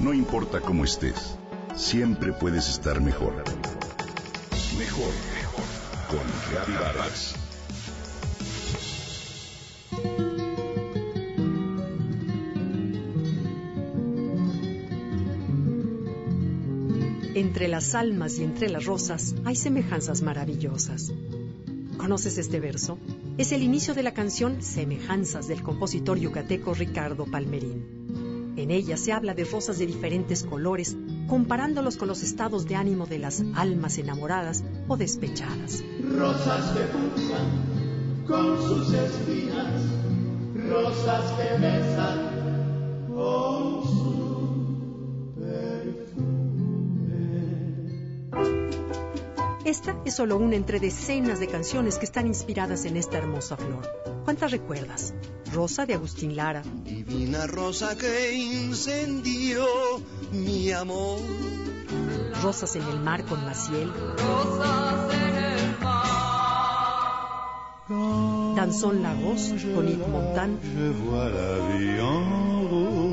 No importa cómo estés, siempre puedes estar mejor. Mejor, mejor. Con Reavivadas. Entre las almas y entre las rosas hay semejanzas maravillosas. ¿Conoces este verso? Es el inicio de la canción Semejanzas del compositor yucateco Ricardo Palmerín. En ella se habla de rosas de diferentes colores, comparándolos con los estados de ánimo de las almas enamoradas o despechadas. Rosas que pulsan con sus espinas, rosas que besan con su perfume. Esta es solo una entre decenas de canciones que están inspiradas en esta hermosa flor. ¿Cuántas recuerdas? Rosa de Agustín Lara. Divina rosa que incendió mi amor. Rosas en el mar con Maciel. Rosas en el mar. Danzón Lagos con Yves Montand. Je vois la vie en rose.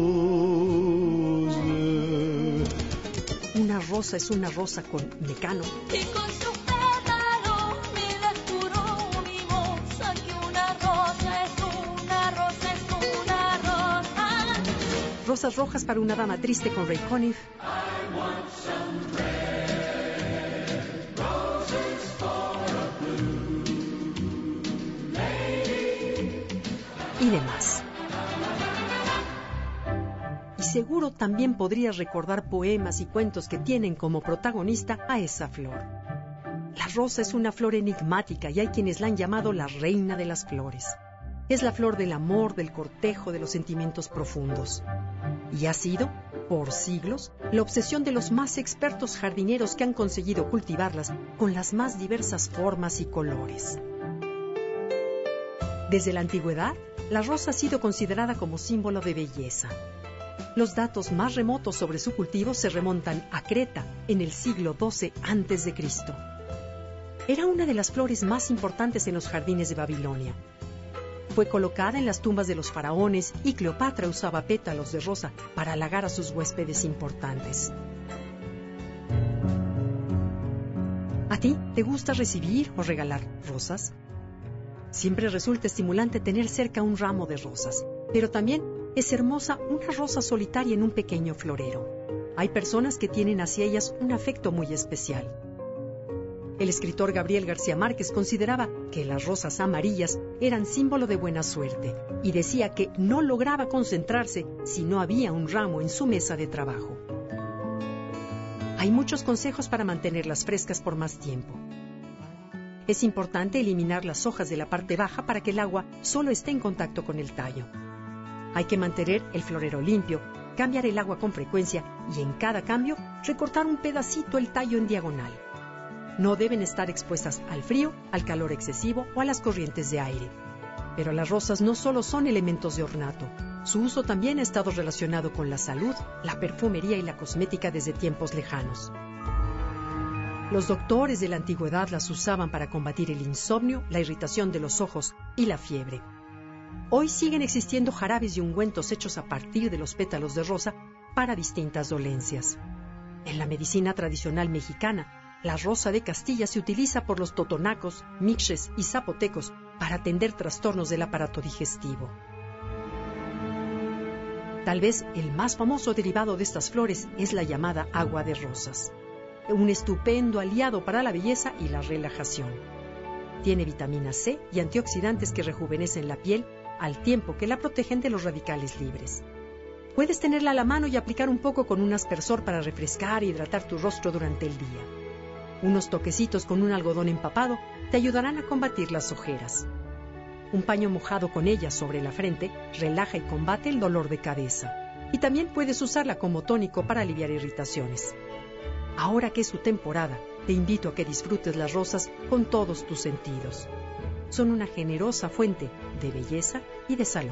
Una rosa es una rosa con Mecano. Y con su Rosas rojas para una dama triste con Ray Conniff. Y demás. Y seguro también podrías recordar poemas y cuentos que tienen como protagonista a esa flor. La rosa es una flor enigmática y hay quienes la han llamado la reina de las flores. Es la flor del amor, del cortejo, de los sentimientos profundos. Y ha sido, por siglos, la obsesión de los más expertos jardineros que han conseguido cultivarlas con las más diversas formas y colores. Desde la antigüedad, la rosa ha sido considerada como símbolo de belleza. Los datos más remotos sobre su cultivo se remontan a Creta en el siglo XII a.C. Era una de las flores más importantes en los jardines de Babilonia. Fue colocada en las tumbas de los faraones y Cleopatra usaba pétalos de rosa para halagar a sus huéspedes importantes. ¿A ti te gusta recibir o regalar rosas? Siempre resulta estimulante tener cerca un ramo de rosas, pero también es hermosa una rosa solitaria en un pequeño florero. Hay personas que tienen hacia ellas un afecto muy especial. El escritor Gabriel García Márquez consideraba que las rosas amarillas eran símbolo de buena suerte y decía que no lograba concentrarse si no había un ramo en su mesa de trabajo. Hay muchos consejos para mantenerlas frescas por más tiempo. Es importante eliminar las hojas de la parte baja para que el agua solo esté en contacto con el tallo. Hay que mantener el florero limpio, cambiar el agua con frecuencia y en cada cambio recortar un pedacito el tallo en diagonal. No deben estar expuestas al frío, al calor excesivo o a las corrientes de aire. Pero las rosas no solo son elementos de ornato, su uso también ha estado relacionado con la salud, la perfumería y la cosmética desde tiempos lejanos. Los doctores de la antigüedad las usaban para combatir el insomnio, la irritación de los ojos y la fiebre. Hoy siguen existiendo jarabes y ungüentos hechos a partir de los pétalos de rosa para distintas dolencias. En la medicina tradicional mexicana, la rosa de Castilla se utiliza por los totonacos, mixes y zapotecos para atender trastornos del aparato digestivo. Tal vez el más famoso derivado de estas flores es la llamada agua de rosas, un estupendo aliado para la belleza y la relajación. Tiene vitamina C y antioxidantes que rejuvenecen la piel al tiempo que la protegen de los radicales libres. Puedes tenerla a la mano y aplicar un poco con un aspersor para refrescar e hidratar tu rostro durante el día. Unos toquecitos con un algodón empapado te ayudarán a combatir las ojeras. Un paño mojado con ella sobre la frente relaja y combate el dolor de cabeza. Y también puedes usarla como tónico para aliviar irritaciones. Ahora que es su temporada, te invito a que disfrutes las rosas con todos tus sentidos. Son una generosa fuente de belleza y de salud.